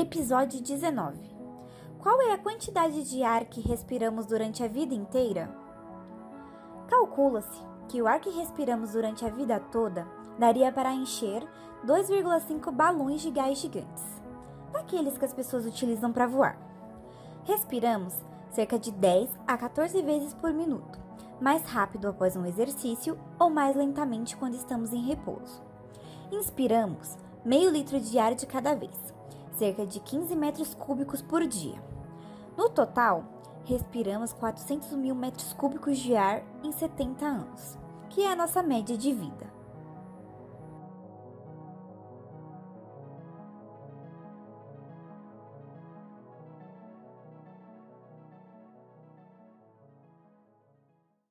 Episódio 19 Qual é a quantidade de ar que respiramos durante a vida inteira? Calcula-se que o ar que respiramos durante a vida toda daria para encher 2,5 balões de gás gigantes, daqueles que as pessoas utilizam para voar. Respiramos cerca de 10 a 14 vezes por minuto, mais rápido após um exercício ou mais lentamente quando estamos em repouso. Inspiramos meio litro de ar de cada vez cerca de 15 metros cúbicos por dia. No total, respiramos 400 mil metros cúbicos de ar em 70 anos, que é a nossa média de vida.